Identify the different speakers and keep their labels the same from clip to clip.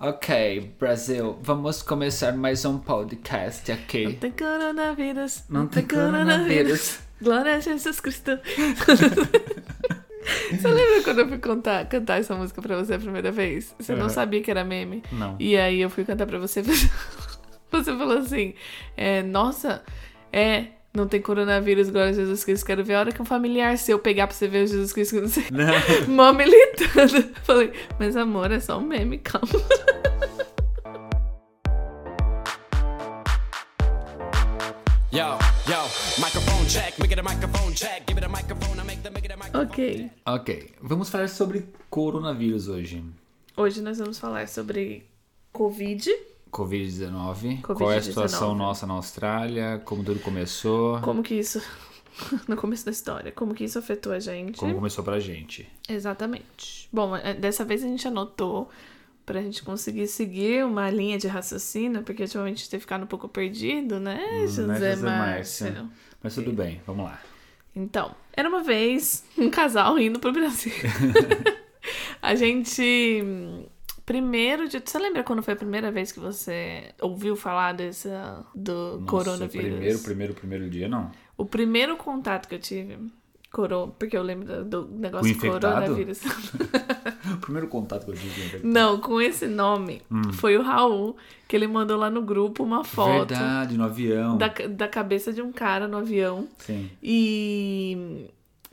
Speaker 1: Ok, Brasil, vamos começar mais um podcast aqui.
Speaker 2: Não tem coronavírus.
Speaker 1: Não tem coronavírus.
Speaker 2: Glória a Jesus Cristo. Você lembra quando eu fui contar, cantar essa música pra você a primeira vez? Você não sabia que era meme?
Speaker 1: Não.
Speaker 2: E aí eu fui cantar pra você. Você falou assim: é, Nossa, é. Não tem coronavírus, glória a Jesus Cristo. Quero ver a hora que um familiar seu pegar pra você ver o Jesus Cristo. que Não sei.
Speaker 1: Não.
Speaker 2: Mó militando. Falei, mas amor, é só um meme, calma.
Speaker 3: Yo, yo, microphone check, make it a microphone check, give it a microphone, I make the make it a microphone.
Speaker 2: Ok.
Speaker 1: Ok, vamos falar sobre coronavírus hoje.
Speaker 2: Hoje nós vamos falar sobre Covid.
Speaker 1: Covid-19.
Speaker 2: Covid-19.
Speaker 1: Qual é a situação nossa na Austrália? Como tudo começou?
Speaker 2: Como que isso. No começo da história, como que isso afetou a gente.
Speaker 1: Como começou pra gente?
Speaker 2: Exatamente. Bom, é, dessa vez a gente anotou pra gente conseguir seguir uma linha de raciocínio, porque ultimamente a gente tem ficado um pouco perdido, né, José
Speaker 1: José
Speaker 2: Márcio?
Speaker 1: Márcio? Mas tudo bem, vamos lá.
Speaker 2: Então, era uma vez um casal indo pro Brasil. a gente. Primeiro de. Você lembra quando foi a primeira vez que você ouviu falar desse, do
Speaker 1: Nossa,
Speaker 2: coronavírus?
Speaker 1: Primeiro, primeiro, primeiro dia, não.
Speaker 2: O primeiro contato que eu tive. Coro... Porque eu lembro do, do negócio
Speaker 1: infectado?
Speaker 2: coronavírus.
Speaker 1: O primeiro contato que eu tive.
Speaker 2: Não, com esse nome.
Speaker 1: Hum.
Speaker 2: Foi o Raul, que ele mandou lá no grupo uma foto
Speaker 1: Verdade, no avião.
Speaker 2: da, da cabeça de um cara no avião.
Speaker 1: Sim.
Speaker 2: E.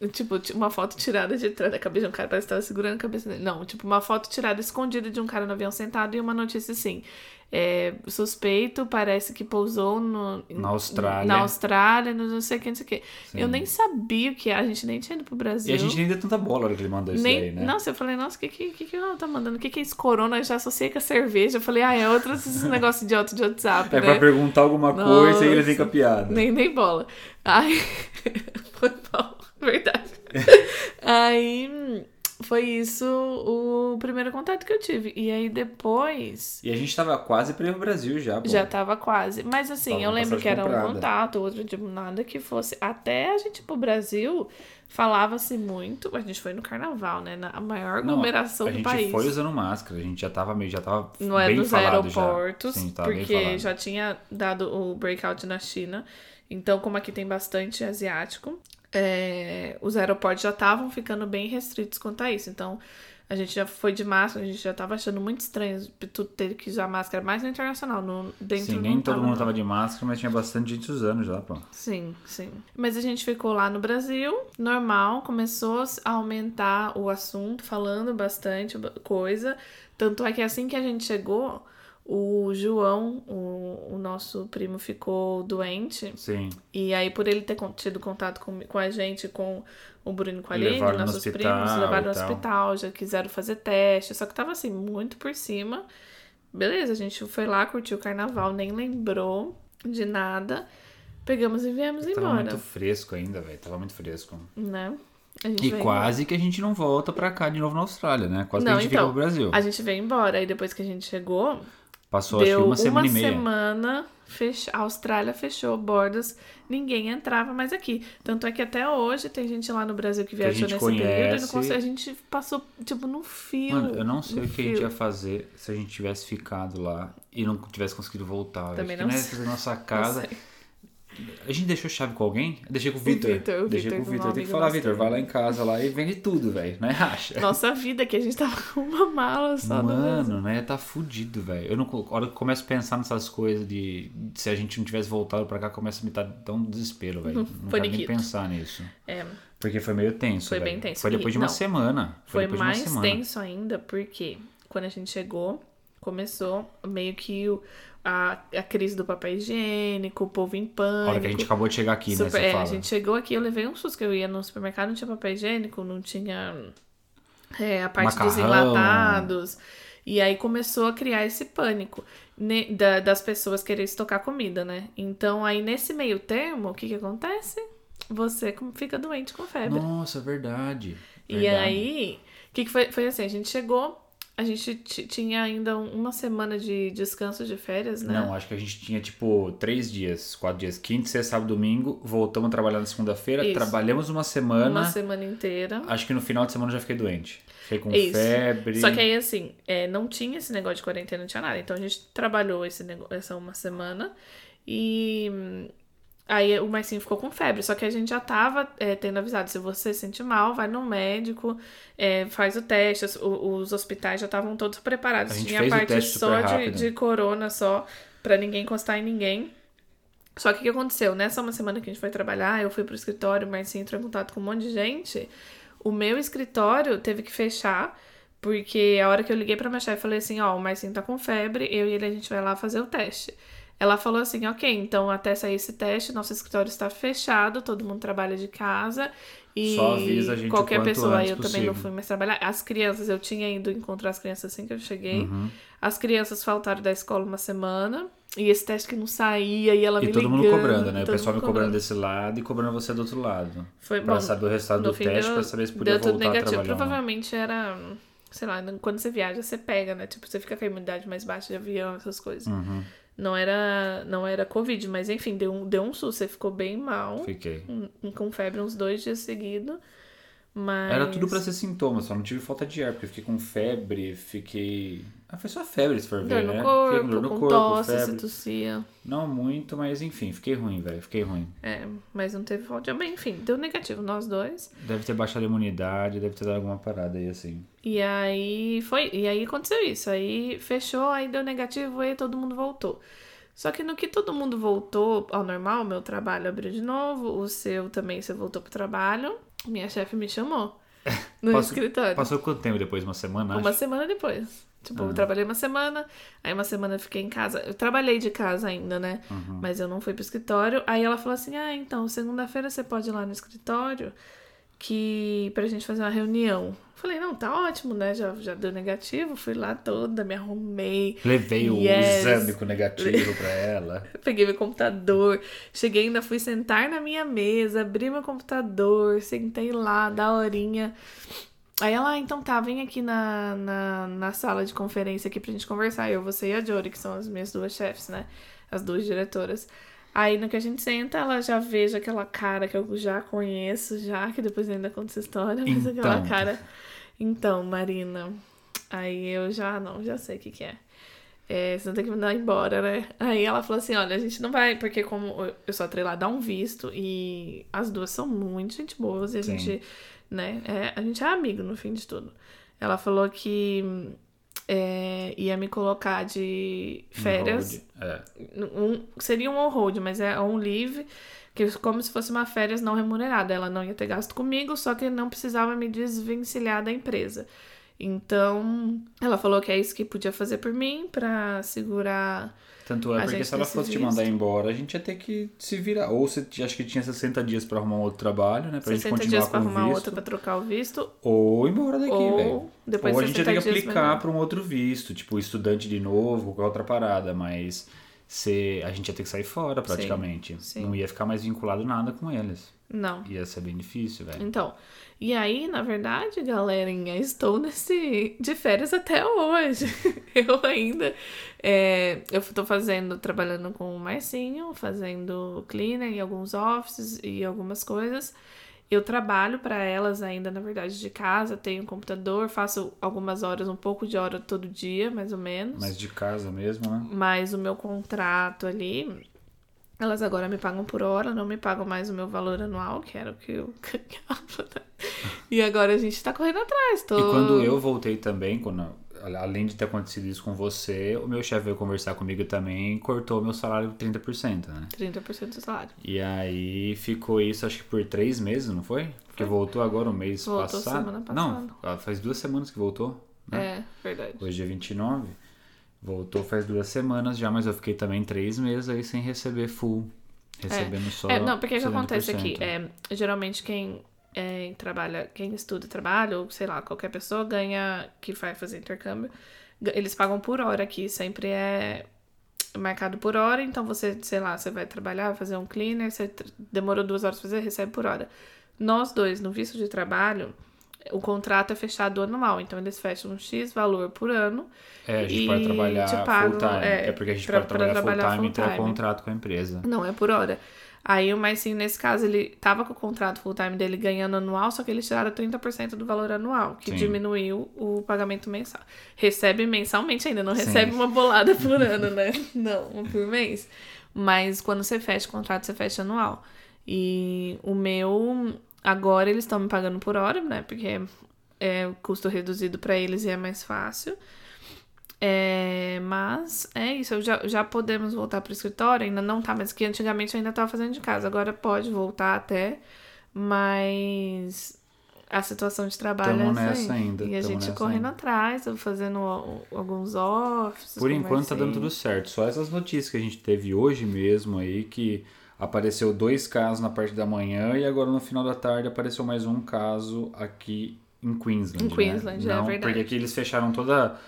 Speaker 2: Tipo, uma foto tirada de trás da cabeça de um cara, parece que tava segurando a cabeça dele. Não, tipo, uma foto tirada escondida de um cara no avião sentado e uma notícia assim. É, suspeito parece que pousou no,
Speaker 1: Na Austrália.
Speaker 2: Na Austrália, no não sei o que, não sei o que.
Speaker 1: Sim.
Speaker 2: Eu nem sabia o que é, a gente nem tinha ido pro Brasil.
Speaker 1: E a gente nem deu tanta bola na hora que ele mandou isso
Speaker 2: Nem,
Speaker 1: daí, né?
Speaker 2: Nossa, eu falei, nossa, o que que, que que tá mandando? O que que é esse corona? Eu já associei com a cerveja. Eu falei, ah, é outro esses negócios idiota de WhatsApp,
Speaker 1: É
Speaker 2: né?
Speaker 1: pra perguntar alguma coisa e ele vem com a
Speaker 2: Nossa.
Speaker 1: piada.
Speaker 2: Nem, nem bola. Aí. foi mal, verdade. aí. Foi isso o primeiro contato que eu tive. E aí depois.
Speaker 1: E a gente tava quase pra ir pro Brasil já, pô.
Speaker 2: Já tava quase. Mas assim,
Speaker 1: Tava
Speaker 2: eu lembro que era um
Speaker 1: comprada.
Speaker 2: contato, outro tipo, nada que fosse. Até a gente ir pro Brasil, falava-se muito. A gente foi no carnaval, né? Na maior aglomeração
Speaker 1: a
Speaker 2: do
Speaker 1: gente
Speaker 2: país.
Speaker 1: foi usando máscara, a gente já tava meio, já tava
Speaker 2: Não é
Speaker 1: bem
Speaker 2: dos
Speaker 1: falado já.
Speaker 2: aeroportos,
Speaker 1: Sim,
Speaker 2: porque já tinha dado o breakout na China. Então, como aqui tem bastante asiático, é, os aeroportos já estavam ficando bem restritos quanto a isso. Então, a gente já foi de máscara, a gente já tava achando muito estranho tu ter que usar máscara mais no internacional, no, dentro
Speaker 1: Sim, nem todo
Speaker 2: tava,
Speaker 1: mundo
Speaker 2: não.
Speaker 1: tava de máscara, mas tinha bastante gente usando já, pô.
Speaker 2: Sim, sim. Mas a gente ficou lá no Brasil, normal, começou a aumentar o assunto, falando bastante ba- coisa. Tanto é que assim que a gente chegou, o João, o, o nosso primo, ficou doente.
Speaker 1: Sim.
Speaker 2: E aí, por ele ter tido contato com, com a gente, com o Bruno e com a Aline,
Speaker 1: no
Speaker 2: nossos
Speaker 1: hospital
Speaker 2: primos, levaram no
Speaker 1: tal.
Speaker 2: hospital, já quiseram fazer teste, só que tava assim, muito por cima. Beleza, a gente foi lá, curtiu o carnaval, nem lembrou de nada. Pegamos e viemos
Speaker 1: Tava
Speaker 2: embora,
Speaker 1: muito fresco ainda, velho. Tava muito fresco.
Speaker 2: né?
Speaker 1: E quase que a gente não volta pra cá de novo na Austrália, né? Quase
Speaker 2: Não,
Speaker 1: que a gente
Speaker 2: então,
Speaker 1: fica pro Brasil.
Speaker 2: embora. A gente veio embora, aí depois que a gente chegou,
Speaker 1: Passou acho que
Speaker 2: deu
Speaker 1: uma semana e meia.
Speaker 2: semana, fech... a Austrália fechou bordas, ninguém entrava mais aqui. Tanto é que até hoje tem gente lá no Brasil que viajou
Speaker 1: gente
Speaker 2: nesse período e não
Speaker 1: conhece.
Speaker 2: consegue. A gente passou, tipo, no fio.
Speaker 1: Mano, eu não sei o que a gente
Speaker 2: fio.
Speaker 1: ia fazer se a gente tivesse ficado lá e não tivesse conseguido voltar.
Speaker 2: Também
Speaker 1: Porque
Speaker 2: não
Speaker 1: nós
Speaker 2: sei.
Speaker 1: fazer nossa
Speaker 2: Não
Speaker 1: casa.
Speaker 2: sei.
Speaker 1: A gente deixou chave com alguém? Deixei com o Vitor. Deixei
Speaker 2: Vitor,
Speaker 1: com o Vitor. Tem que falar, Vitor, vai lá em casa lá e vende tudo, velho. Não é racha.
Speaker 2: Nossa vida, que a gente tava com uma mala só Brasil.
Speaker 1: Mano, né? Tá fudido, velho. Eu não, a hora que eu começo a pensar nessas coisas de, de se a gente não tivesse voltado pra cá, começa a me dar um desespero, velho. Não
Speaker 2: Foi
Speaker 1: quero nem pensar nisso.
Speaker 2: É,
Speaker 1: Porque foi meio tenso,
Speaker 2: Foi
Speaker 1: velho.
Speaker 2: bem tenso.
Speaker 1: Foi depois de uma
Speaker 2: não.
Speaker 1: semana. Foi,
Speaker 2: foi mais
Speaker 1: uma semana.
Speaker 2: tenso ainda, porque quando a gente chegou, começou meio que o- a, a crise do papel higiênico, o povo em
Speaker 1: A
Speaker 2: pânico.
Speaker 1: hora que a gente acabou de chegar aqui, né?
Speaker 2: Super-
Speaker 1: Você
Speaker 2: é, a gente chegou aqui, eu levei um susto, que eu ia no supermercado, não tinha papel higiênico, não tinha é, a parte dos
Speaker 1: Macarrão.
Speaker 2: enlatados. E aí começou a criar esse pânico ne- da- das pessoas quererem estocar comida, né? Então aí nesse meio termo, o que que acontece? Você fica doente com febre.
Speaker 1: Nossa, verdade.
Speaker 2: E
Speaker 1: verdade.
Speaker 2: aí, o que, que foi? Foi assim, a gente chegou, A gente ti- tinha ainda uma semana de descanso de férias, né?
Speaker 1: Não, acho que a gente tinha tipo três dias, quatro dias. Quinta, sexta, sábado, domingo. Voltamos a trabalhar na segunda-feira. Trabalhamos uma semana.
Speaker 2: Uma semana inteira.
Speaker 1: Acho que no final de semana eu já fiquei doente. Fiquei com
Speaker 2: Isso.
Speaker 1: febre.
Speaker 2: Só que aí, assim, é, não tinha esse negócio de quarentena, não tinha nada. Então a gente trabalhou esse essa uma semana e aí o Marcinho ficou com febre. Só que a gente já tava é, tendo avisado: se você se sentir mal, vai no médico, é, faz o teste. Os, os hospitais já estavam todos preparados.
Speaker 1: A gente
Speaker 2: tinha
Speaker 1: fez
Speaker 2: a
Speaker 1: o
Speaker 2: parte
Speaker 1: teste
Speaker 2: só de, de corona, só, pra ninguém encostar em ninguém. Só que o que aconteceu? Nessa uma semana que a gente foi trabalhar, eu fui pro escritório, o Marcinho entrou em contato com um monte de gente. O meu escritório teve que fechar, porque a hora que eu liguei pra minha chefe, falei assim, ó, o Marcinho tá com febre, eu e ele a gente vai lá fazer o teste. Ela falou assim, ok, então até sair esse teste, nosso escritório está fechado, todo mundo trabalha de casa. E
Speaker 1: Só avisa a gente
Speaker 2: qualquer pessoa, eu também não
Speaker 1: possível.
Speaker 2: fui mais trabalhar. As crianças, eu tinha ido encontrar as crianças assim que eu cheguei.
Speaker 1: Uhum.
Speaker 2: As crianças faltaram da escola uma semana. E esse teste que não saía, e ela
Speaker 1: E
Speaker 2: me
Speaker 1: todo mundo
Speaker 2: ligando,
Speaker 1: cobrando, né? O pessoal me cobrando desse lado e cobrando você do outro lado.
Speaker 2: Foi
Speaker 1: Pra
Speaker 2: bom.
Speaker 1: saber o resultado do teste,
Speaker 2: deu,
Speaker 1: pra saber se podia
Speaker 2: deu tudo
Speaker 1: voltar a
Speaker 2: negativo.
Speaker 1: trabalhar. ou não.
Speaker 2: Provavelmente era, sei lá, quando você viaja, você pega, né? Tipo, você fica com a imunidade mais baixa de avião, essas coisas.
Speaker 1: Uhum,
Speaker 2: Não era não era Covid, mas enfim, deu um, deu um susto. Você ficou bem mal,
Speaker 1: Fiquei.
Speaker 2: um- com febre uns dois dias seguidos. Mas.
Speaker 1: Era tudo pra ser sintoma, só não tive falta de ar, porque fiquei com febre, fiquei. Ah, foi só febre, se for
Speaker 2: Dor
Speaker 1: ver,
Speaker 2: no
Speaker 1: né?
Speaker 2: corpo,
Speaker 1: fiquei com dor no
Speaker 2: com
Speaker 1: corpo,
Speaker 2: tosse, se
Speaker 1: febre.
Speaker 2: tossia.
Speaker 1: Não muito, mas enfim, fiquei ruim, velho. Fiquei ruim.
Speaker 2: É, mas não teve falta de ar. Enfim, deu negativo nós dois.
Speaker 1: Deve ter baixado a imunidade, deve ter dado alguma parada aí assim.
Speaker 2: E aí foi, e aí aconteceu isso. Aí fechou, aí deu negativo, aí todo mundo voltou. Só que no que todo mundo voltou ao normal, meu trabalho abriu de novo, o seu também, você voltou pro trabalho. Minha chefe me chamou no escritório.
Speaker 1: Passou quanto tempo depois? Uma semana?
Speaker 2: Uma
Speaker 1: acho?
Speaker 2: semana depois. Tipo,
Speaker 1: Ah.
Speaker 2: eu trabalhei uma semana, aí uma semana eu fiquei em casa. Eu trabalhei de casa ainda, né?
Speaker 1: Uhum.
Speaker 2: Mas eu não fui pro escritório. Aí ela falou assim: Ah, então, segunda-feira você pode ir lá no escritório que pra gente fazer uma reunião. Falei, não, tá ótimo, né? Já, já deu negativo, fui lá toda, me arrumei.
Speaker 1: Levei o
Speaker 2: Yes.
Speaker 1: exame com negativo pra ela.
Speaker 2: Peguei meu computador, cheguei ainda, fui sentar na minha mesa, abri meu computador, sentei lá, da horinha. Aí ela, ah, então tá, vem aqui na, na, na sala de conferência aqui pra gente conversar. Eu, você e a Jory, que são as minhas duas chefes, né? As duas diretoras. Aí no que a gente senta, ela já veja aquela cara que eu já conheço, já, que depois ainda conta essa história, mas aquela
Speaker 1: Então.
Speaker 2: cara. Então, Marina. Aí eu já, não, já sei o que que é. É, você não tem que mandar embora, né? Aí ela falou assim: olha, a gente não vai, porque como eu sou atrelada a um visto e as duas são muito gente boas e a
Speaker 1: Sim.
Speaker 2: gente, né, é, a gente é amigo no fim de tudo. Ela falou que é, ia me colocar de férias.
Speaker 1: Um. É.
Speaker 2: Um, seria um on-hold, mas é on leave, que é como se fosse uma férias não remunerada. Ela não ia ter gasto comigo, só que não precisava me desvencilhar da empresa. Então, ela falou que é isso que podia fazer por mim pra segurar.
Speaker 1: Tanto é
Speaker 2: A
Speaker 1: porque
Speaker 2: gente
Speaker 1: se ela fosse te
Speaker 2: visto.
Speaker 1: mandar embora, a gente ia ter que se virar. Ou você acho que tinha 60 dias pra arrumar um outro trabalho, né? Pra gente
Speaker 2: 60
Speaker 1: continuar
Speaker 2: dias
Speaker 1: com
Speaker 2: pra
Speaker 1: o
Speaker 2: arrumar
Speaker 1: visto.
Speaker 2: outra pra trocar o visto.
Speaker 1: Ou ir embora daqui,
Speaker 2: Ou
Speaker 1: velho.
Speaker 2: depois
Speaker 1: Ou a gente ia ter que
Speaker 2: 60 dias
Speaker 1: aplicar pra um outro visto, tipo estudante de novo, qualquer outra parada, mas se, a gente ia ter que sair fora praticamente.
Speaker 2: sim.
Speaker 1: Não ia ficar mais vinculado nada com eles.
Speaker 2: Não.
Speaker 1: Ia ser bem difícil, velho.
Speaker 2: Então, e aí, na verdade, galerinha, estou nesse de férias até hoje. Eu ainda é, eu tô fazendo, trabalhando com o Marcinho, fazendo cleaner em alguns offices e algumas coisas. Eu trabalho para elas ainda, na verdade, de casa, tenho um computador, faço algumas horas, um pouco de hora todo dia, mais ou menos.
Speaker 1: Mas de casa mesmo, né?
Speaker 2: Mas o meu contrato ali, elas agora me pagam por hora, não me pagam mais o meu valor anual, que era o que eu ganhava. né? E agora a gente tá correndo atrás. Tô...
Speaker 1: E quando eu voltei também, quando, além de ter acontecido isso com você, o meu chefe veio conversar comigo também e cortou meu salário 30%, né?
Speaker 2: 30% do salário.
Speaker 1: E aí ficou isso acho que por três meses, não foi? Porque voltou agora o mês
Speaker 2: Voltou
Speaker 1: passado.
Speaker 2: semana
Speaker 1: Não,
Speaker 2: passada.
Speaker 1: faz duas semanas que voltou. Né?
Speaker 2: É, verdade.
Speaker 1: Hoje é 29. Voltou faz duas semanas já, mas eu fiquei também três meses aí sem receber full. Recebendo só.
Speaker 2: É, não, porque o que
Speaker 1: 70%.
Speaker 2: acontece aqui? É, geralmente quem é, trabalha, quem estuda trabalho, ou sei lá, qualquer pessoa ganha, que vai fazer intercâmbio, eles pagam por hora aqui, sempre é marcado por hora, então você, sei lá, você vai trabalhar, vai fazer um cleaner, você demorou duas horas pra fazer, recebe por hora. Nós dois, no visto de trabalho, o contrato é fechado anual, então eles fecham um X valor por ano.
Speaker 1: É, a gente
Speaker 2: E
Speaker 1: pode trabalhar
Speaker 2: pagam,
Speaker 1: full time.
Speaker 2: é,
Speaker 1: É, porque a gente
Speaker 2: pra-
Speaker 1: pode trabalhar,
Speaker 2: trabalhar
Speaker 1: full time e ter
Speaker 2: full-time.
Speaker 1: contrato com a empresa.
Speaker 2: Não é por hora. Aí o Marcinho, nesse caso, ele tava com o contrato full time dele ganhando anual, só que eles tiraram 30% do valor anual, que
Speaker 1: Sim.
Speaker 2: diminuiu o pagamento mensal. Recebe mensalmente ainda, não
Speaker 1: Sim.
Speaker 2: recebe uma bolada por ano, né? Não, uma por mês. Mas quando você fecha o contrato, você fecha anual. E o meu, agora eles estão me pagando por hora, né? Porque é custo reduzido para eles e é mais fácil. É, mas é isso, já, já podemos voltar pro escritório, ainda não tá, mas que antigamente eu ainda tava fazendo de casa, agora pode voltar até, mas a situação de trabalho
Speaker 1: Tamo
Speaker 2: é essa
Speaker 1: ainda,
Speaker 2: E a gente correndo
Speaker 1: ainda.
Speaker 2: atrás, fazendo o- alguns offices.
Speaker 1: Por enquanto tá dando tudo certo. Só essas notícias que a gente teve hoje mesmo aí, que apareceu dois casos na parte da manhã e agora no final da tarde apareceu mais um caso aqui em Queensland.
Speaker 2: Em
Speaker 1: né?
Speaker 2: Queensland, é
Speaker 1: Não,
Speaker 2: verdade.
Speaker 1: Porque aqui eles fecharam toda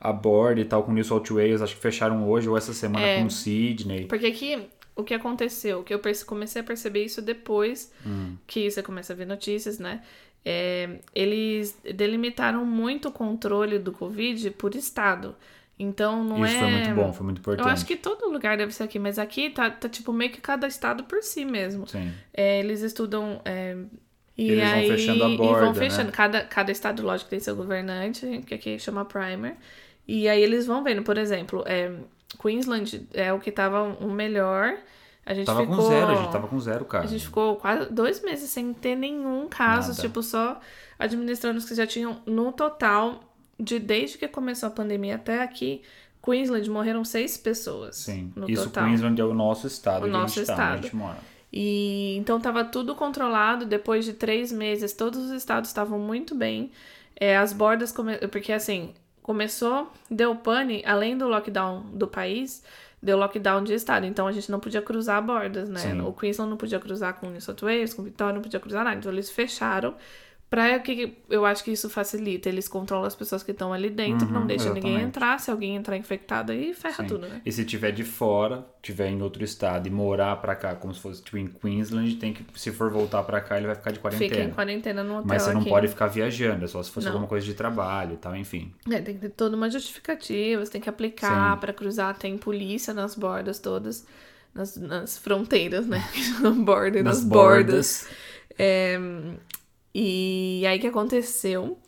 Speaker 1: a borda e tal com New South Wales, acho que fecharam hoje ou essa semana
Speaker 2: É.
Speaker 1: com Sydney.
Speaker 2: Porque aqui, o que aconteceu, que eu comecei a perceber isso depois
Speaker 1: Hum.
Speaker 2: que você começa a ver notícias, né? É, eles delimitaram muito o controle do Covid por estado. Então não
Speaker 1: Isso
Speaker 2: é.
Speaker 1: foi muito bom, foi muito importante.
Speaker 2: Eu acho que todo lugar deve ser aqui, mas aqui tá, tá tipo meio que cada estado por si mesmo.
Speaker 1: Sim.
Speaker 2: É, eles estudam. é, e
Speaker 1: Eles vão
Speaker 2: aí,
Speaker 1: fechando a
Speaker 2: e
Speaker 1: borda,
Speaker 2: vão fechando.
Speaker 1: né?
Speaker 2: Cada, cada estado, lógico, tem seu governante, que aqui chama Primer. E aí eles vão vendo, por exemplo, é, Queensland é o que tava o melhor. A gente
Speaker 1: Tava
Speaker 2: ficou,
Speaker 1: com zero, a gente tava com zero
Speaker 2: A
Speaker 1: caso.
Speaker 2: gente ficou quase dois meses sem ter nenhum caso,
Speaker 1: Nada.
Speaker 2: tipo, só administrando os que já tinham no total, de desde que começou a pandemia até aqui, Queensland morreram seis pessoas.
Speaker 1: Sim.
Speaker 2: No
Speaker 1: Isso
Speaker 2: total.
Speaker 1: Queensland é o nosso estado
Speaker 2: O nosso
Speaker 1: gente tá,
Speaker 2: estado.
Speaker 1: gente mora.
Speaker 2: E então tava tudo controlado. Depois de três meses, todos os estados estavam muito bem. É, as bordas, come... porque assim, começou, deu pane, além do lockdown do país, deu lockdown de estado. Então a gente não podia cruzar bordas, né?
Speaker 1: Sim.
Speaker 2: O Queensland não podia cruzar com New South Wales, com Vitória, não podia cruzar nada. Então eles fecharam. Pra que eu acho que isso facilita. Eles controlam as pessoas que estão ali dentro, não
Speaker 1: Uhum,
Speaker 2: deixam ninguém
Speaker 1: exatamente.
Speaker 2: entrar. Se alguém entrar infectado, aí ferra
Speaker 1: Sim.
Speaker 2: tudo, né?
Speaker 1: E se tiver de fora, tiver em outro estado e morar pra cá, como se fosse tipo em Queensland, tem que se for voltar pra cá, ele vai ficar de quarentena.
Speaker 2: Fica em quarentena no hotel
Speaker 1: Mas você não
Speaker 2: aqui.
Speaker 1: pode ficar viajando, é só se fosse
Speaker 2: Não.
Speaker 1: alguma coisa de trabalho e tal, enfim.
Speaker 2: É, tem que ter toda uma justificativa, você tem que aplicar
Speaker 1: Sim.
Speaker 2: pra cruzar, tem polícia nas bordas todas, nas, nas fronteiras, né? Border, nas, bordas. É, e aí que aconteceu?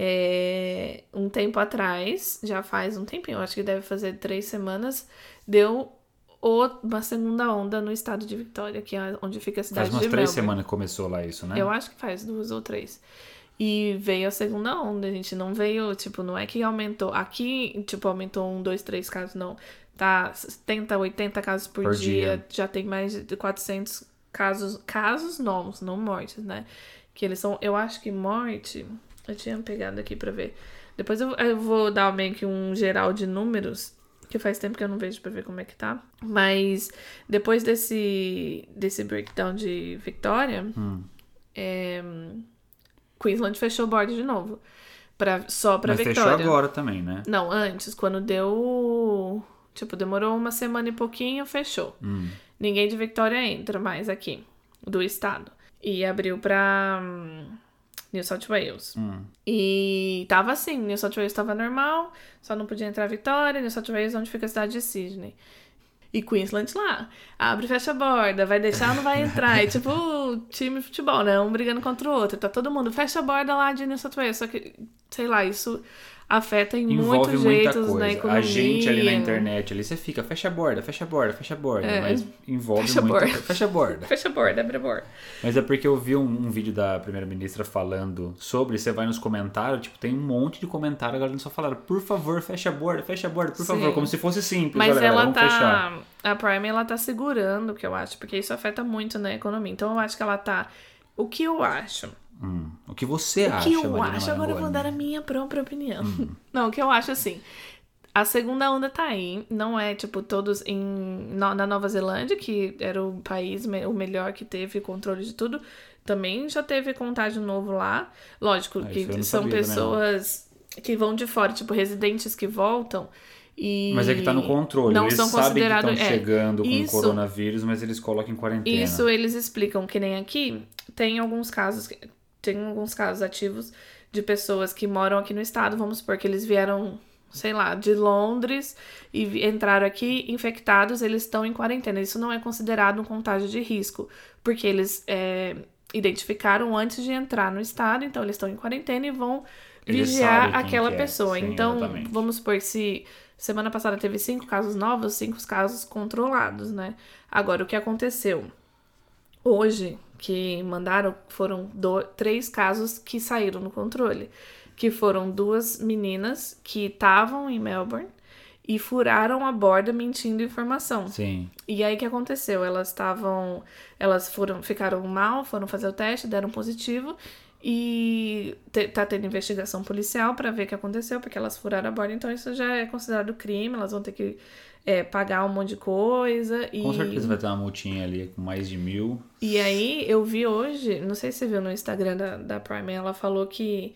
Speaker 2: É, um tempo atrás, já faz um tempinho, acho que deve fazer três semanas, deu o- uma segunda onda no estado de Vitória, que é onde fica a cidade
Speaker 1: Faz umas
Speaker 2: de
Speaker 1: três semanas que começou lá isso, né?
Speaker 2: Eu acho que faz duas ou três. E veio a segunda onda, a gente não veio, tipo, não é que aumentou. Aqui, tipo, aumentou um, dois, três casos, não. Tá 70, 80 casos por,
Speaker 1: Por
Speaker 2: dia.
Speaker 1: dia.
Speaker 2: Já tem mais de 400 casos, casos novos, não mortes, né? Que eles são, eu acho que morte, eu tinha pegado aqui pra ver. Depois eu, eu vou dar meio que um geral de números, que faz tempo que eu não vejo pra ver como é que tá. Mas depois desse, desse breakdown de Victoria,
Speaker 1: Hum.
Speaker 2: é, Queensland fechou o board de novo. Pra, só pra
Speaker 1: Mas
Speaker 2: Victoria.
Speaker 1: fechou agora também, né?
Speaker 2: Não, antes, quando deu. Tipo, demorou uma semana e pouquinho, fechou.
Speaker 1: Hum.
Speaker 2: Ninguém de Victoria entra mais aqui, do estado. E abriu pra hum, New South Wales.
Speaker 1: Hum.
Speaker 2: E tava assim, New South Wales tava normal, só não podia entrar Vitória, New South Wales onde fica a cidade de Sydney. E Queensland lá, abre e fecha a borda, vai deixar ou não vai entrar. É tipo time de futebol, né? Um brigando contra o outro. Tá todo mundo, fecha a borda lá de New South Wales. Só que, sei lá, isso afeta em
Speaker 1: Envolve
Speaker 2: muitos
Speaker 1: muita
Speaker 2: jeitos
Speaker 1: coisa.
Speaker 2: na economia.
Speaker 1: A gente ali na internet, ali você fica, fecha a borda, fecha a borda, fecha a borda.
Speaker 2: É.
Speaker 1: Mas envolve
Speaker 2: Fecha
Speaker 1: muita
Speaker 2: borda.
Speaker 1: Fecha a borda.
Speaker 2: Fecha a borda, abre a borda.
Speaker 1: Mas é porque eu vi um, um vídeo da primeira-ministra falando sobre, você vai nos comentários, tipo, tem um monte de comentário, a galera só falaram, por favor, fecha a borda, fecha a borda, por
Speaker 2: Sim.
Speaker 1: favor, como se fosse simples.
Speaker 2: Mas
Speaker 1: olha,
Speaker 2: ela tá.
Speaker 1: fechar.
Speaker 2: A Prime ela tá segurando, que eu acho, porque isso afeta muito na economia. Então eu acho que ela tá. O que eu acho?
Speaker 1: Hum, o que você
Speaker 2: O
Speaker 1: acha,
Speaker 2: que eu
Speaker 1: Marina
Speaker 2: acho? Agora eu vou dar a minha própria opinião.
Speaker 1: Hum.
Speaker 2: Não, o que eu acho assim. A segunda onda tá aí, não é tipo todos em no- na Nova Zelândia, que era o país me- o melhor que teve controle de tudo, também já teve contágio novo lá. Lógico
Speaker 1: Ah,
Speaker 2: que são
Speaker 1: sabia não.
Speaker 2: pessoas que vão de fora, tipo residentes que voltam e
Speaker 1: Mas é que tá no controle.
Speaker 2: não
Speaker 1: eles
Speaker 2: são
Speaker 1: sabem que
Speaker 2: considerados
Speaker 1: estão
Speaker 2: é,
Speaker 1: chegando com
Speaker 2: isso-
Speaker 1: coronavírus, mas eles colocam em quarentena.
Speaker 2: Isso eles explicam que nem aqui tem alguns casos tem alguns casos ativos de pessoas que moram aqui no estado, vamos supor que eles vieram, sei lá, de Londres e entraram aqui infectados, eles estão em quarentena. Isso não é considerado um contágio de risco, porque eles é, identificaram antes de entrar no estado, então eles estão em quarentena e vão
Speaker 1: Eles
Speaker 2: vigiar aquela
Speaker 1: que é.
Speaker 2: pessoa.
Speaker 1: Sim,
Speaker 2: então,
Speaker 1: exatamente.
Speaker 2: vamos supor que se semana passada teve cinco casos novos, cinco casos controlados, né? Agora, o que aconteceu? Hoje, que mandaram, foram do- três casos que saíram no controle. Que foram duas meninas que estavam em Melbourne e furaram a borda mentindo informação.
Speaker 1: Sim.
Speaker 2: E aí o que aconteceu? Elas estavam. Elas foram, ficaram mal, foram fazer o teste, deram positivo. E te- tá tendo investigação policial pra ver o que aconteceu, porque elas furaram a borda, então isso já é considerado crime, elas vão ter que é, pagar um monte de coisa. E...
Speaker 1: Com certeza vai ter uma multinha ali com mais de mil.
Speaker 2: E aí, eu vi hoje, não sei se você viu no Instagram da, da Prime, ela falou que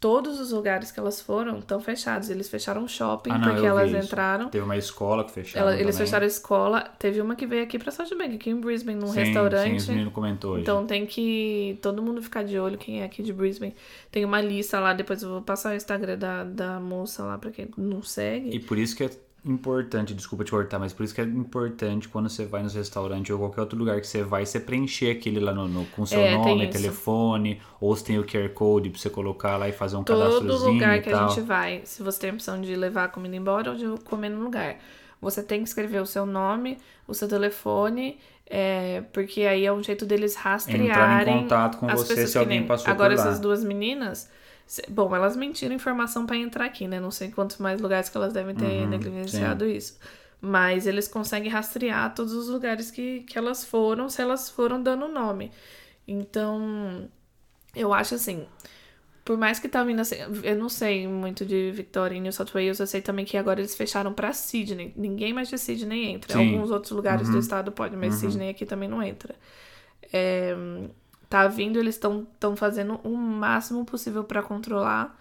Speaker 2: todos os lugares que elas foram estão fechados. Eles fecharam o shopping
Speaker 1: Ah, não,
Speaker 2: porque elas entraram.
Speaker 1: Teve uma escola que fecharam
Speaker 2: Ela- eles fecharam a escola. Teve uma que veio aqui pra South Bank, aqui em Brisbane, num
Speaker 1: Sim,
Speaker 2: restaurante.
Speaker 1: Sim, meninos comentou hoje.
Speaker 2: Então tem que todo mundo ficar de olho quem é aqui de Brisbane. Tem uma lista lá, depois eu vou passar o Instagram da, da moça lá pra quem não segue.
Speaker 1: E por isso que é importante, desculpa te cortar, mas por isso que é importante quando você vai nos restaurantes ou qualquer outro lugar que você vai, você preencher aquele lá no, no- com seu
Speaker 2: É,
Speaker 1: nome, telefone, ou se tem o QR Code pra você colocar lá e fazer um
Speaker 2: Todo
Speaker 1: cadastrozinho
Speaker 2: lugar que a gente vai, se você tem a opção de levar a comida embora ou de comer no lugar, você tem que escrever o seu nome, o seu telefone, é, porque aí é um jeito deles rastrearem
Speaker 1: Entrar em contato com você se alguém
Speaker 2: nem-
Speaker 1: passou
Speaker 2: Agora
Speaker 1: por lá.
Speaker 2: essas duas meninas, bom, elas mentiram informação pra entrar aqui, né? Não sei quantos mais lugares que elas devem ter
Speaker 1: Uhum,
Speaker 2: negligenciado isso. Mas eles conseguem rastrear todos os lugares que, que elas foram, se elas foram dando nome. Então, eu acho assim, por mais que tá vindo assim, eu não sei muito de Victoria e New South Wales, eu sei também que agora eles fecharam pra Sydney. Ninguém mais de Sydney entra.
Speaker 1: Sim.
Speaker 2: Alguns outros lugares do estado pode, mas Sydney aqui também não entra. É, tá vindo, eles estão tão fazendo o máximo possível pra controlar,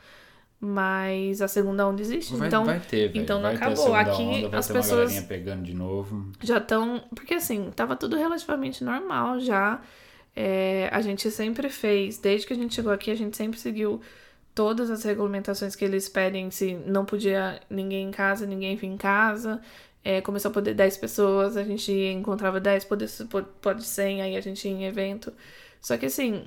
Speaker 2: mas a segunda onda existe.
Speaker 1: Vai,
Speaker 2: então,
Speaker 1: vai ter,
Speaker 2: então não
Speaker 1: vai a
Speaker 2: acabou. Aqui
Speaker 1: onda, vai
Speaker 2: as
Speaker 1: ter uma
Speaker 2: pessoas-
Speaker 1: galerinha pegando de novo.
Speaker 2: já estão. Porque assim, tava tudo relativamente normal já. É, a gente sempre fez, desde que a gente chegou aqui, a gente sempre seguiu todas as regulamentações que eles pedem. Se não podia ninguém em casa, ninguém vir em casa. É, começou a poder 10 pessoas, a gente encontrava 10, pode, pode 100, aí a gente ia em evento. Só que assim,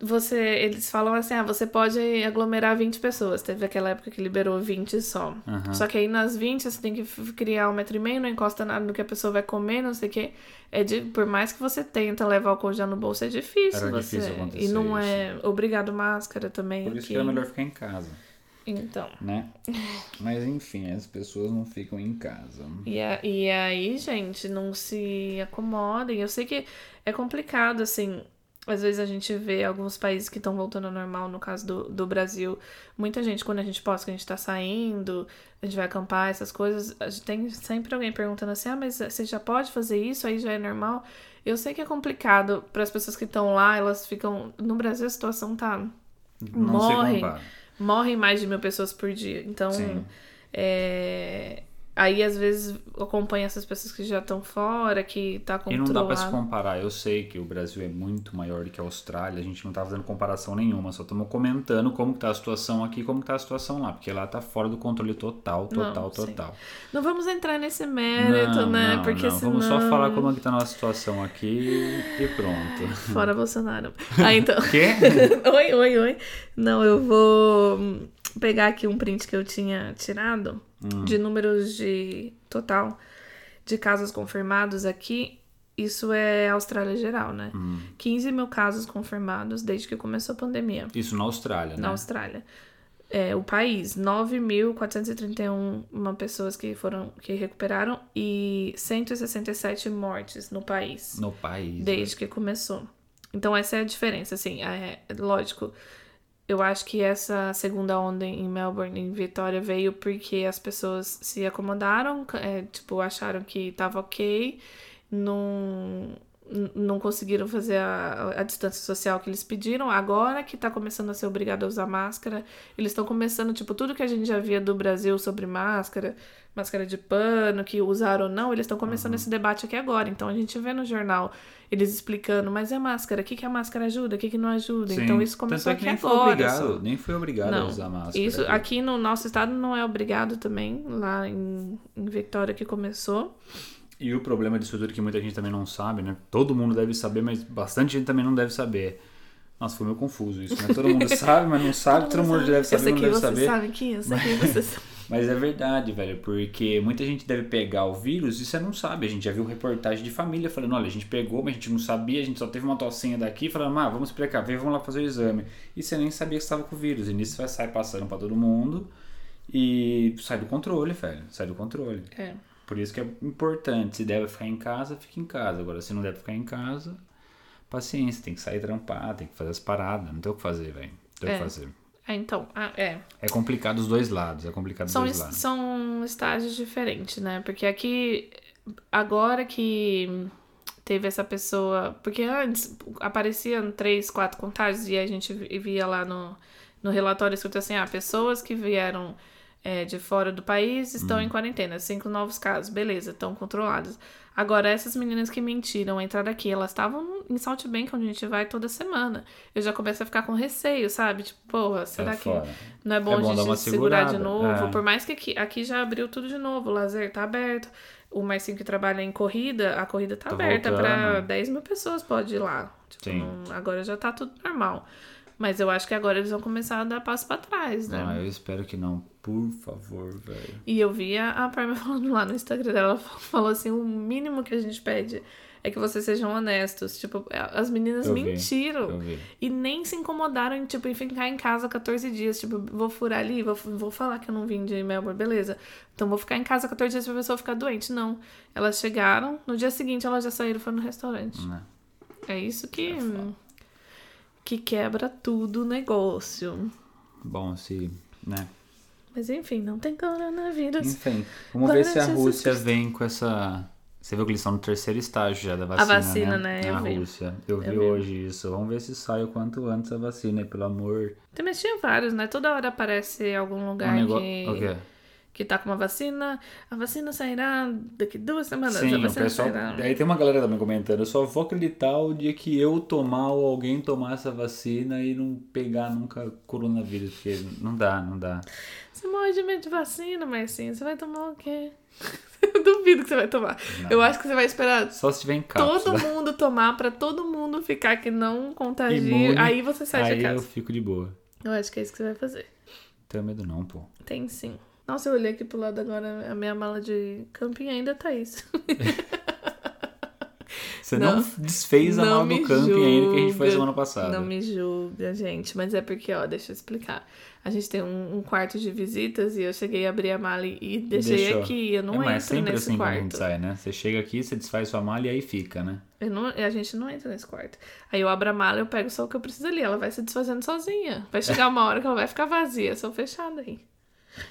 Speaker 2: você, eles falam assim, ah, você pode aglomerar 20 pessoas. Teve aquela época que liberou 20 só. Só que aí nas 20 você tem que criar um metro e meio, não encosta nada no que a pessoa vai comer, não sei o que. É de, por mais que você tenta levar o já no bolso, é difícil
Speaker 1: Era
Speaker 2: você.
Speaker 1: difícil acontecer
Speaker 2: e não
Speaker 1: isso.
Speaker 2: é obrigado máscara também.
Speaker 1: Por isso que era melhor ficar em casa,
Speaker 2: Então.
Speaker 1: né? Mas enfim, as pessoas não ficam em casa.
Speaker 2: E, a- e aí, gente, não se acomodem. Eu sei que é complicado, assim. Às vezes a gente vê alguns países que estão voltando ao normal, no caso do, do Brasil. Muita gente, quando a gente posta que a gente tá saindo, a gente vai acampar, essas coisas, a gente tem sempre alguém perguntando assim: ah, mas você já pode fazer isso? Aí já é normal? Eu sei que é complicado para as pessoas que estão lá, elas ficam. No Brasil a situação tá.
Speaker 1: Não
Speaker 2: Morrem. Morrem mais de mil pessoas por dia. Então.
Speaker 1: Sim.
Speaker 2: É, Aí, às vezes, acompanha essas pessoas que já estão fora, que tá
Speaker 1: E não
Speaker 2: controlado.
Speaker 1: dá pra se comparar. Eu sei que o Brasil é muito maior do que a Austrália. A gente não tá fazendo comparação nenhuma. Só estamos comentando como tá a situação aqui e como que tá a situação lá. Porque lá tá fora do controle total, total,
Speaker 2: Não, sim.
Speaker 1: total.
Speaker 2: Não vamos entrar nesse mérito,
Speaker 1: não,
Speaker 2: né?
Speaker 1: não,
Speaker 2: Porque
Speaker 1: não.
Speaker 2: senão...
Speaker 1: Vamos só falar como é que tá a nossa situação aqui e pronto.
Speaker 2: Fora Bolsonaro. Ah, então...
Speaker 1: Quê?
Speaker 2: oi, oi, oi. Não, eu vou pegar aqui um print que eu tinha tirado
Speaker 1: Hum.
Speaker 2: de números de total de casos confirmados aqui. Isso é Austrália geral, né?
Speaker 1: Hum.
Speaker 2: 15 mil casos confirmados desde que começou a pandemia.
Speaker 1: Isso na Austrália,
Speaker 2: na
Speaker 1: né?
Speaker 2: Austrália. É, o país, 9.431 uma pessoas que foram que recuperaram e 167 mortes no país
Speaker 1: No país.
Speaker 2: desde que começou. Então essa é a diferença, assim, é, lógico. Eu acho que essa segunda onda em Melbourne, em Vitória, veio porque as pessoas se acomodaram, é, tipo, acharam que tava ok, não, não conseguiram fazer a, a distância social que eles pediram. Agora que tá começando a ser obrigado a usar máscara, eles estão começando, tipo, tudo que a gente já via do Brasil sobre máscara, máscara de pano, que usaram ou não, eles estão começando
Speaker 1: Uhum.
Speaker 2: esse debate aqui agora. Então a gente vê no jornal eles explicando, mas é máscara, o que, que a máscara ajuda, o que, que não ajuda. Então isso começou
Speaker 1: Tanto é
Speaker 2: aqui
Speaker 1: nem foi
Speaker 2: agora.
Speaker 1: obrigado,
Speaker 2: só.
Speaker 1: nem foi obrigado a usar máscara.
Speaker 2: Isso, aqui no nosso estado não é obrigado também, lá em, em Vitória que começou.
Speaker 1: E o problema disso tudo que muita gente também não sabe, né? Todo mundo deve saber, mas bastante gente também não deve saber. Nossa, foi meio confuso isso, né? Todo mundo sabe, mas não sabe, todo mundo deve
Speaker 2: Eu
Speaker 1: saber, não deve
Speaker 2: você
Speaker 1: saber.
Speaker 2: sabe que eu sei que você sabe.
Speaker 1: Mas é verdade, velho, porque muita gente deve pegar o vírus e você não sabe. A gente já viu reportagem de família falando, olha, a gente pegou, mas a gente não sabia, a gente só teve uma tocinha daqui, falando, ah, vamos precaver, vamos lá fazer o exame. E você nem sabia que estava com o vírus. E nisso vai sair passando pra todo mundo e sai do controle, velho. Sai do controle.
Speaker 2: É.
Speaker 1: Por isso que é importante. Se deve ficar em casa, fica em casa. Agora, se não deve ficar em casa, paciência, tem que sair trampar, tem que fazer as paradas. Não tem o que fazer, velho. Não tem o
Speaker 2: É.
Speaker 1: que fazer.
Speaker 2: É, então, é.
Speaker 1: É complicado os dois lados. É complicado os
Speaker 2: São,
Speaker 1: dois
Speaker 2: es-
Speaker 1: lados.
Speaker 2: são estágios diferentes, né? Porque aqui, agora que teve essa pessoa. Porque antes apareciam três, quatro contágios e a gente vi- via lá no, no relatório escrito assim: ah, pessoas que vieram é, de fora do país estão em quarentena, cinco novos casos, beleza, estão controlados. Agora, essas meninas que mentiram entrar aqui, elas estavam em Salt Bank, onde a gente vai toda semana. Eu já começo a ficar com receio, sabe? Tipo, porra, será
Speaker 1: É
Speaker 2: que
Speaker 1: fora.
Speaker 2: não é bom,
Speaker 1: É bom
Speaker 2: a gente se segurar de novo?
Speaker 1: é.
Speaker 2: Por mais que aqui, aqui já abriu tudo de novo, o lazer tá aberto. O Marcinho que trabalha em corrida, a corrida tá,
Speaker 1: Tá
Speaker 2: aberta
Speaker 1: voltando.
Speaker 2: 10 mil pessoas, pode ir lá. Tipo, não- agora já tá tudo normal. Mas eu acho que agora eles vão começar a dar passo pra trás, né?
Speaker 1: Ah, eu espero que não. Por favor, velho.
Speaker 2: E eu vi a Parma falando lá no Instagram dela, ela falou assim, o mínimo que a gente pede é que vocês sejam honestos. Tipo, as meninas
Speaker 1: Eu vi,
Speaker 2: mentiram.
Speaker 1: eu vi.
Speaker 2: E nem se incomodaram em, tipo, em ficar em casa 14 dias. Tipo, vou furar ali, vou, vou falar que eu não vim de Melbourne, beleza. Então vou ficar em casa 14 dias pra pessoa ficar doente. Não. Elas chegaram, no dia seguinte elas já saíram e foram no restaurante.
Speaker 1: Né?
Speaker 2: É isso que... que quebra tudo o negócio.
Speaker 1: Bom, se. Né?
Speaker 2: Mas enfim, não tem coronavírus.
Speaker 1: Enfim, vamos
Speaker 2: Glória
Speaker 1: ver se
Speaker 2: a
Speaker 1: a Rússia
Speaker 2: Cristo.
Speaker 1: vem com essa. Você viu que eles estão no terceiro estágio já da vacina.
Speaker 2: vacina, né? Eu
Speaker 1: Na
Speaker 2: vi.
Speaker 1: Rússia. Eu, vi
Speaker 2: vi.
Speaker 1: hoje isso. Vamos ver se sai o quanto antes a vacina, pelo amor.
Speaker 2: Também tinha vários, né? Toda hora aparece algum lugar
Speaker 1: Um negócio.
Speaker 2: que? Que tá com uma vacina. A vacina sairá daqui duas semanas.
Speaker 1: Sim, o pessoal.
Speaker 2: sairá.
Speaker 1: Aí tem uma galera também comentando. Eu só vou acreditar o dia que eu tomar ou alguém tomar essa vacina e não pegar nunca coronavírus. Porque não dá, não dá.
Speaker 2: Você morre de medo de vacina, Marcinho. Você vai tomar o quê? Eu duvido que você vai tomar. Eu acho que você vai esperar
Speaker 1: Só se tiver em
Speaker 2: todo mundo tomar pra todo mundo ficar que não contagie.
Speaker 1: Imune.
Speaker 2: Aí você sai
Speaker 1: Aí
Speaker 2: de
Speaker 1: eu
Speaker 2: casa.
Speaker 1: fico de boa.
Speaker 2: Eu acho que é isso que você vai fazer.
Speaker 1: Tenho medo não, pô.
Speaker 2: Tem sim. Nossa, eu olhei aqui pro lado agora, a minha mala de camping ainda tá isso.
Speaker 1: Você não,
Speaker 2: Não.
Speaker 1: desfez a
Speaker 2: Não
Speaker 1: mala do camping ainda que a gente foi
Speaker 2: julga.
Speaker 1: semana passada.
Speaker 2: Não me julga, gente. Mas é porque, ó, deixa eu explicar. A gente tem um, um quarto de visitas e eu cheguei a abrir a mala e deixei
Speaker 1: Deixou.
Speaker 2: aqui. Eu não
Speaker 1: é, mas
Speaker 2: entro
Speaker 1: sempre
Speaker 2: nesse
Speaker 1: assim quando a gente
Speaker 2: quarto.
Speaker 1: sai, né? Você chega aqui, você desfaz sua mala e aí fica, né?
Speaker 2: Eu não, a gente não entra nesse quarto. Aí eu abro a mala e eu pego só o que eu preciso ali. Ela vai se desfazendo sozinha. Vai chegar uma hora que ela vai ficar vazia. Só fechada aí.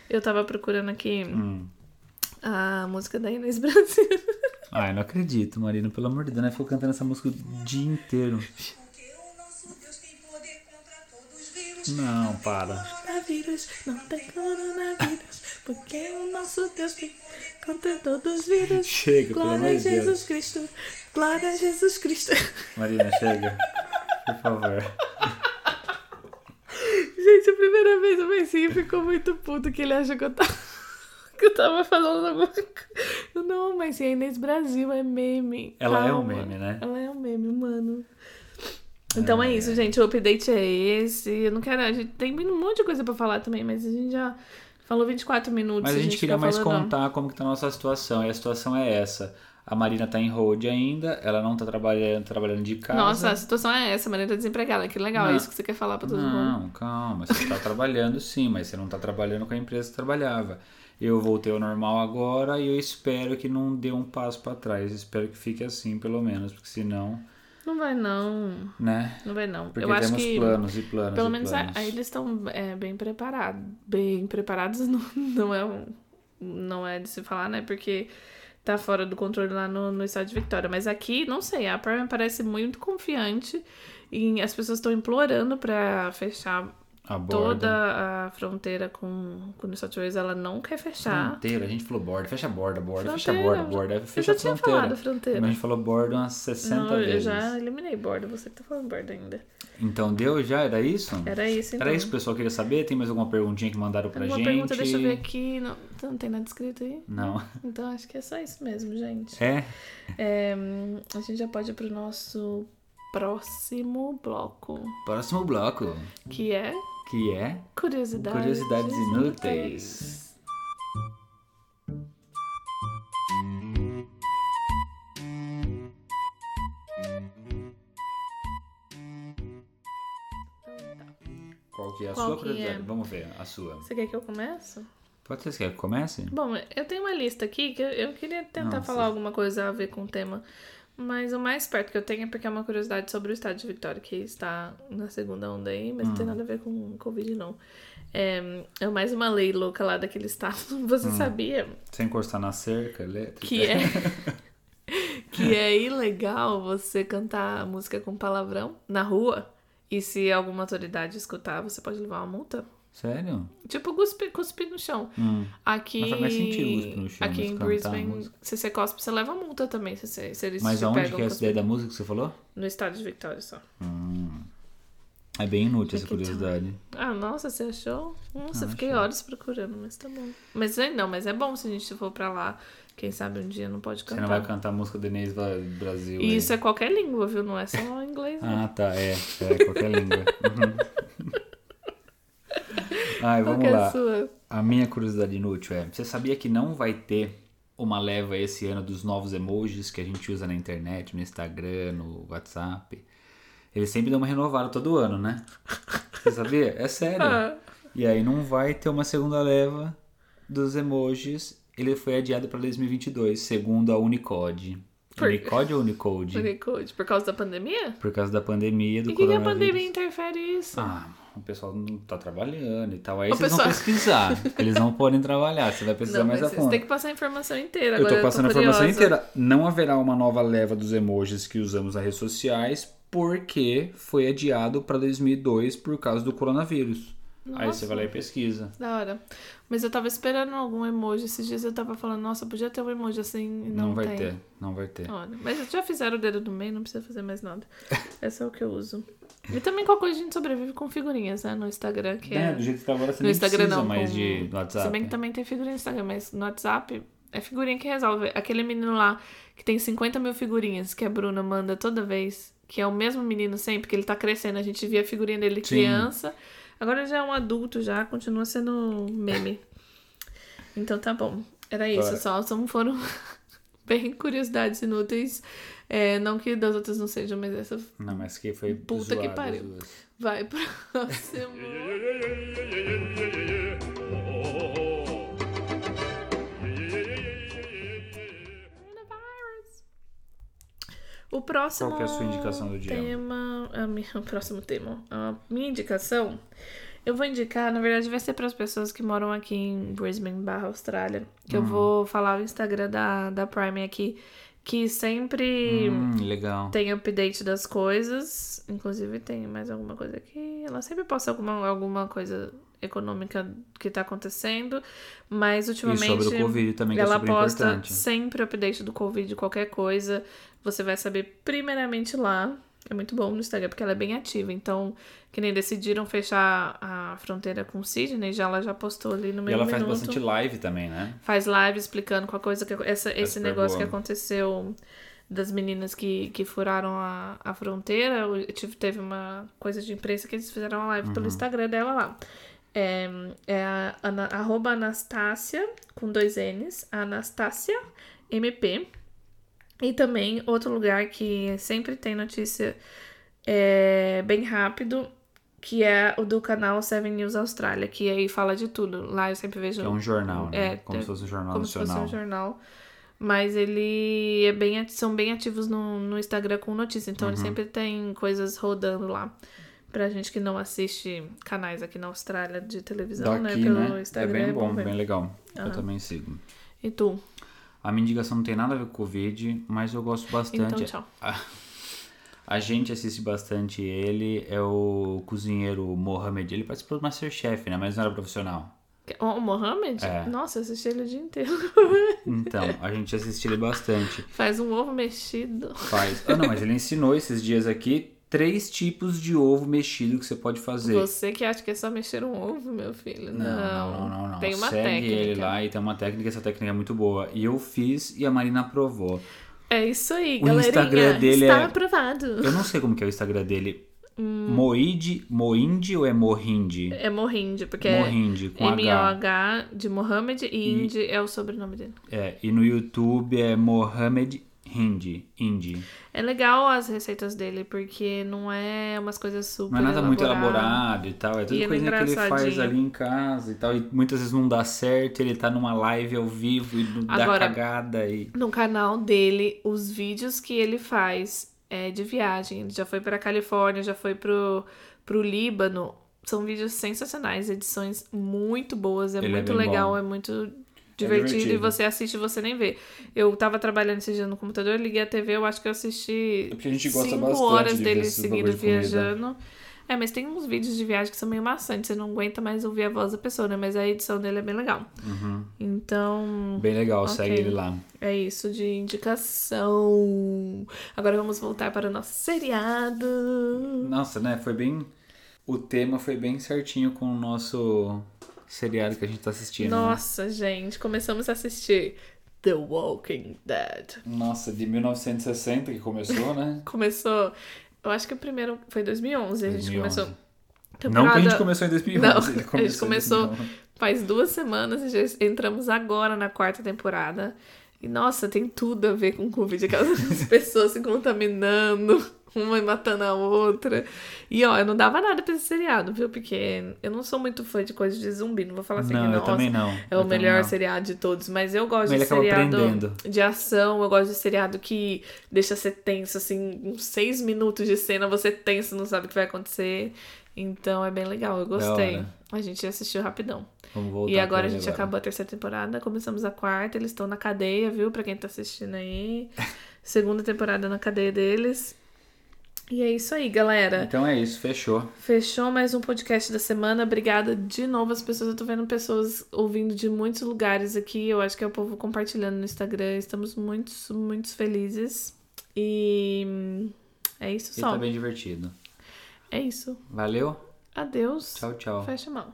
Speaker 2: Eu tava procurando aqui
Speaker 1: Hum.
Speaker 2: a música da Inês Brasil.
Speaker 1: Ai, não acredito, Marina. Pelo amor de Deus, né? Ficou cantando essa música o dia inteiro.
Speaker 4: Porque o nosso Deus tem poder contra todos os vírus.
Speaker 1: Não, para.
Speaker 2: Coronavírus, não tem coronavírus. Porque o nosso Deus tem contra todos os vírus.
Speaker 1: Chega,
Speaker 2: Glória a
Speaker 1: de Deus.
Speaker 2: Jesus Cristo. Glória a Jesus Cristo.
Speaker 1: Marina, chega. Por favor.
Speaker 2: Gente, a vez o Messinho ficou muito puto que ele achou que eu tava, que eu tava falando alguma coisa. Não, mas a Inês Brasil é meme.
Speaker 1: Ela é um
Speaker 2: Calma.
Speaker 1: meme, né?
Speaker 2: Ela é um meme, mano. Então é, isso, gente. O update é esse. Eu não quero. A gente tem um monte de coisa pra falar também, mas a gente já falou 24 minutos.
Speaker 1: Mas a
Speaker 2: se
Speaker 1: gente queria mais
Speaker 2: falando-
Speaker 1: contar como que tá a nossa situação. E a situação é essa. A Marina tá em hold ainda, ela não tá trabalhando, trabalhando de casa.
Speaker 2: Nossa, a situação é essa, a Maria tá desempregada. Que legal, é
Speaker 1: Não.
Speaker 2: isso que você quer falar pra todo mundo.
Speaker 1: Não, calma. Você tá trabalhando sim, mas você não tá trabalhando com a empresa que trabalhava. Eu voltei ao normal agora e eu espero que não dê um passo pra trás. Espero que fique assim, pelo menos, porque senão,
Speaker 2: Não vai não.
Speaker 1: né?
Speaker 2: Não vai não.
Speaker 1: Porque
Speaker 2: Eu acho que.
Speaker 1: planos e planos
Speaker 2: Pelo
Speaker 1: e
Speaker 2: menos
Speaker 1: planos.
Speaker 2: aí eles estão é, bem preparados. Bem preparados não, não é um, não é de se falar, né? Porque tá fora do controle lá no, no estado de Vitória. Mas aqui, não sei, a Prime parece muito confiante e as pessoas estão implorando pra fechar Toda a fronteira com, com New South Wales. Ela não quer fechar.
Speaker 1: Fronteira, a gente falou borda, fecha a borda, borda, fecha a
Speaker 2: Fronteira,
Speaker 1: borda, borda,
Speaker 2: eu
Speaker 1: fecha
Speaker 2: já
Speaker 1: a
Speaker 2: tinha
Speaker 1: fronteira.
Speaker 2: falado fronteira.
Speaker 1: Mas a gente falou borda umas 60
Speaker 2: Não, eu
Speaker 1: vezes.
Speaker 2: já eliminei borda, você que tá falando borda ainda.
Speaker 1: Então deu já? Era isso?
Speaker 2: Era isso, então.
Speaker 1: Era isso que o pessoal queria saber? Tem mais alguma perguntinha que mandaram pra
Speaker 2: Alguma
Speaker 1: gente?
Speaker 2: pergunta, deixa eu ver aqui. Não, não tem nada escrito aí?
Speaker 1: Não.
Speaker 2: Então acho que é só isso mesmo, gente.
Speaker 1: É?
Speaker 2: É, a gente já pode ir pro nosso próximo bloco,
Speaker 1: Próximo bloco,
Speaker 2: que é
Speaker 1: que é
Speaker 2: curiosidades,
Speaker 1: Curiosidades Inúteis. Qual que é a
Speaker 2: Qual
Speaker 1: sua curiosidade?
Speaker 2: é?
Speaker 1: Vamos ver a sua.
Speaker 2: Você quer que eu comece?
Speaker 1: Pode ser, você quer que comece?
Speaker 2: Bom, eu tenho uma lista aqui que eu, eu queria tentar
Speaker 1: Nossa.
Speaker 2: falar alguma coisa a ver com o tema. Mas o mais perto que eu tenho é porque é uma curiosidade sobre o estado de Vitória, que está na segunda onda aí, mas não
Speaker 1: Hum.
Speaker 2: tem nada a ver com Covid, não. É, é mais uma lei louca lá daquele estado. Você
Speaker 1: Hum.
Speaker 2: sabia
Speaker 1: Sem encostar na cerca elétrica.
Speaker 2: que é que é ilegal você cantar música com palavrão na rua? E se alguma autoridade escutar, você pode levar uma multa?
Speaker 1: Sério?
Speaker 2: Tipo, cuspir, cuspir no chão.
Speaker 1: Hum.
Speaker 2: Aqui,
Speaker 1: Mas faz mais sentido cuspir no chão,
Speaker 2: aqui em Brisbane, se você cospe, você leva multa também, se, você, se eles
Speaker 1: Mas aonde que é essa ideia da música que você falou?
Speaker 2: No estado de Victoria só.
Speaker 1: É bem inútil essa
Speaker 2: tá.
Speaker 1: curiosidade.
Speaker 2: Ah, nossa, você achou? Nossa,
Speaker 1: Ah,
Speaker 2: fiquei
Speaker 1: achei.
Speaker 2: horas procurando, mas tá bom. Mas é- não, mas é bom se a gente for pra lá. Quem sabe um dia não pode
Speaker 1: Você
Speaker 2: cantar.
Speaker 1: não vai cantar a música do Inês Brasil.
Speaker 2: E
Speaker 1: aí.
Speaker 2: isso é qualquer língua, viu? Não é só inglês.
Speaker 1: Ah, tá, é. É, qualquer língua. Uhum. Ai, vamos
Speaker 2: que é a
Speaker 1: lá.
Speaker 2: sua?
Speaker 1: A minha curiosidade inútil é: você sabia que não vai ter uma leva esse ano dos novos emojis que a gente usa na internet, no Instagram, no WhatsApp? Eles sempre dão uma renovada todo ano, né? Você sabia? É sério.
Speaker 2: Ah.
Speaker 1: E aí não vai ter uma segunda leva dos emojis. Ele foi adiado para 2022, segundo a Unicode.
Speaker 2: Por-
Speaker 1: Unicode ou Unicode?
Speaker 2: Unicode. Por causa da pandemia?
Speaker 1: Por causa da pandemia do
Speaker 2: E o que, que a
Speaker 1: coronavírus.
Speaker 2: pandemia interfere isso?
Speaker 1: Ah, o pessoal não tá trabalhando e tal. Aí
Speaker 2: O
Speaker 1: vocês
Speaker 2: pessoal-
Speaker 1: vão pesquisar. Eeles não podem trabalhar, você vai pesquisar
Speaker 2: não,
Speaker 1: mais a
Speaker 2: você
Speaker 1: fundo.
Speaker 2: tem que passar a informação inteira.
Speaker 1: Eu
Speaker 2: Agora
Speaker 1: tô passando a
Speaker 2: tô
Speaker 1: informação
Speaker 2: curiosa.
Speaker 1: inteira. Não haverá uma nova leva dos emojis que usamos nas redes sociais porque foi adiado para 2002 por causa do coronavírus. Aí você vai lá e pesquisa.
Speaker 2: Da hora. Mas eu tava esperando algum emoji. Esses dias eu tava falando, nossa, podia ter um emoji assim não,
Speaker 1: Não, vai
Speaker 2: tem.
Speaker 1: ter, não vai ter.
Speaker 2: Olha, mas já fizeram o dedo do meio, não precisa fazer mais nada. Esse é o que eu uso. E também qualquer coisa a gente sobrevive com figurinhas, né? No Instagram, que é.
Speaker 1: É, do jeito que tá agora você
Speaker 2: no Instagram
Speaker 1: precisa
Speaker 2: não.
Speaker 1: mais
Speaker 2: com-
Speaker 1: de do WhatsApp.
Speaker 2: Se bem que também tem figurinha no Instagram, mas no WhatsApp é figurinha que resolve. Aquele menino lá que tem 50 mil figurinhas que a Bruna manda toda vez, que é o mesmo menino sempre, que ele tá crescendo. A gente via a figurinha dele
Speaker 1: Sim.
Speaker 2: criança. Agora ele já é um adulto, já continua sendo meme. Então tá bom. Era isso,
Speaker 1: Bora.
Speaker 2: só são, foram bem curiosidades inúteis. É, não que das outras não sejam, mas essa
Speaker 1: Não, mas que foi
Speaker 2: Puta que
Speaker 1: zoado,
Speaker 2: pariu.
Speaker 1: zoado.
Speaker 2: vai próximo. O próximo
Speaker 1: Qual que é a sua indicação do dia?
Speaker 2: tema, a minha, o próximo tema, a minha indicação, eu vou indicar, na verdade vai ser para as pessoas que moram aqui em Brisbane, barra Austrália, que
Speaker 1: Hum.
Speaker 2: eu vou falar o Instagram da, da Prime aqui, que sempre
Speaker 1: Hum, legal.
Speaker 2: tem update das coisas. Inclusive tem mais alguma coisa aqui. Ela sempre posta alguma, alguma coisa econômica que tá acontecendo. Mas ultimamente.
Speaker 1: E sobre o Covid também, que é
Speaker 2: ela
Speaker 1: super
Speaker 2: posta
Speaker 1: importante.
Speaker 2: sempre update do Covid, qualquer coisa. Você vai saber primeiramente lá. É muito bom no Instagram, porque ela é bem ativa. Então, que nem decidiram fechar a fronteira com Sydney, já ela já postou ali no
Speaker 1: E
Speaker 2: meio
Speaker 1: ela
Speaker 2: minuto
Speaker 1: faz bastante live também, né?
Speaker 2: faz live explicando qual coisa que essa, esse
Speaker 1: super
Speaker 2: negócio
Speaker 1: boa.
Speaker 2: que aconteceu das meninas que, que furaram a, a fronteira. Tive, teve uma coisa de imprensa que eles fizeram uma live
Speaker 1: Uhum.
Speaker 2: pelo Instagram dela lá. É, é a, ana, arroba Anastácia, com dois N's, Anastácia MP. E também outro lugar que sempre tem notícia é, bem rápido, que é o do canal Seven News Austrália, que aí fala de tudo. Lá eu sempre vejo
Speaker 1: Que é um jornal, né?
Speaker 2: É,
Speaker 1: como
Speaker 2: é,
Speaker 1: se fosse um jornal
Speaker 2: como se
Speaker 1: nacional.
Speaker 2: fosse um jornal. Mas ele é bem, são bem ativos no, no Instagram com notícia. Então
Speaker 1: Uhum.
Speaker 2: ele sempre tem coisas rodando lá. Pra gente que não assiste canais aqui na Austrália de televisão, né?
Speaker 1: Daqui,
Speaker 2: Pelo
Speaker 1: né? É
Speaker 2: Instagram.
Speaker 1: bem bom, bem legal. Eu
Speaker 2: Aham.
Speaker 1: também sigo.
Speaker 2: E tu?
Speaker 1: A minha indicação não tem nada a ver com Covid, mas eu gosto bastante.
Speaker 2: Então, tchau.
Speaker 1: A, a gente assiste bastante ele, é o cozinheiro Mohamed. Ele participou do Masterchef, né? Mas não era profissional.
Speaker 2: O Mohamed?
Speaker 1: É.
Speaker 2: Nossa, eu assisti ele o dia inteiro.
Speaker 1: Então, a gente assiste ele bastante.
Speaker 2: Faz um ovo mexido.
Speaker 1: Faz. Ah, não, mas ele ensinou esses dias aqui três tipos de ovo mexido que você pode fazer.
Speaker 2: Você que acha que é só mexer um ovo, meu filho. Não,
Speaker 1: Não, não, não, não.
Speaker 2: Tem uma
Speaker 1: Segue
Speaker 2: técnica.
Speaker 1: ele lá e tem uma técnica, essa técnica é muito boa. E eu fiz e a Marina aprovou.
Speaker 2: É isso aí,
Speaker 1: O
Speaker 2: galerinha.
Speaker 1: Instagram dele
Speaker 2: Está
Speaker 1: é-
Speaker 2: aprovado.
Speaker 1: Eu não sei como que é o Instagram dele.
Speaker 2: Hum.
Speaker 1: Moide, Moinde ou é Morrinde?
Speaker 2: É Mohinde, porque
Speaker 1: Morrinde,
Speaker 2: é
Speaker 1: com H.
Speaker 2: M-O-H de Mohamed e Indy é o sobrenome dele.
Speaker 1: É, e no YouTube é Mohamed Hindi. Hindi.
Speaker 2: É legal as receitas dele, porque não é umas coisas super
Speaker 1: Não é nada muito
Speaker 2: elaboradas.
Speaker 1: elaborado e tal. É tudo
Speaker 2: é
Speaker 1: coisinha que ele faz ali em casa e tal. E muitas vezes não dá certo, ele tá numa live ao vivo e dá
Speaker 2: Agora-
Speaker 1: cagada e.
Speaker 2: No canal dele, os vídeos que ele faz é de viagem. Ele já foi pra Califórnia, já foi pro, pro Líbano. São vídeos sensacionais, edições muito boas, é
Speaker 1: Ele é
Speaker 2: muito
Speaker 1: bem
Speaker 2: legal,
Speaker 1: bom.
Speaker 2: é muito divertido, e
Speaker 1: divertido.
Speaker 2: você assiste e você nem vê. Eu tava trabalhando esse dia no computador, liguei a TV, eu acho que eu assisti
Speaker 1: É porque a gente gosta
Speaker 2: cinco horas
Speaker 1: de
Speaker 2: dele
Speaker 1: bagulho de
Speaker 2: viajando. É, mas tem uns vídeos de viagem que são meio maçantes, você não aguenta mais ouvir a voz da pessoa, né? Mas a edição dele é bem legal. Então,
Speaker 1: Bem legal,
Speaker 2: Ok.
Speaker 1: segue ele lá.
Speaker 2: é isso de indicação. Agora vamos voltar para o nosso seriado.
Speaker 1: Nossa, né? Foi bem. O tema foi bem certinho com o nosso seriado que a gente tá assistindo. né?
Speaker 2: Nossa, gente, começamos a assistir The Walking Dead.
Speaker 1: Nossa, de 1960 que começou, né?
Speaker 2: Começou, eu acho que o primeiro foi 2011, a gente
Speaker 1: 2011.
Speaker 2: começou.
Speaker 1: Não que a gente
Speaker 2: temporada-
Speaker 1: começou em 2011.
Speaker 2: Não,
Speaker 1: ele
Speaker 2: a gente começou
Speaker 1: 2011.
Speaker 2: faz duas semanas e já entramos agora na quarta temporada. E nossa, tem tudo a ver com Covid, aquelas pessoas se contaminando, uma matando a outra. E ó, eu não dava nada pra esse seriado, viu? Porque eu não sou muito fã de coisas de zumbi, não vou falar assim
Speaker 1: Não,
Speaker 2: que
Speaker 1: eu
Speaker 2: nossa,
Speaker 1: também não.
Speaker 2: É
Speaker 1: Eu
Speaker 2: o melhor seriado de todos, mas eu gosto
Speaker 1: Mas
Speaker 2: de seriado de ação, eu gosto de seriado que deixa você tenso, assim, uns seis minutos de cena, você tenso, não sabe o que vai acontecer. Então é bem legal, eu gostei. A gente assistiu rapidão.
Speaker 1: Vamos voltar
Speaker 2: E agora a gente acabou a terceira temporada, começamos a quarta, eles estão na cadeia, viu? Pra quem tá assistindo aí. Segunda temporada na cadeia deles. E é isso aí, galera.
Speaker 1: Então é isso, fechou.
Speaker 2: Fechou mais um podcast da semana. Obrigada de novo às pessoas. Eu tô vendo pessoas ouvindo de muitos lugares aqui. Eu acho que é o povo compartilhando no Instagram. Estamos muito, muito felizes. E é isso
Speaker 1: E
Speaker 2: só.
Speaker 1: tá bem divertido.
Speaker 2: É isso.
Speaker 1: Valeu?
Speaker 2: Adeus.
Speaker 1: Tchau, tchau.
Speaker 2: Fecha a mão.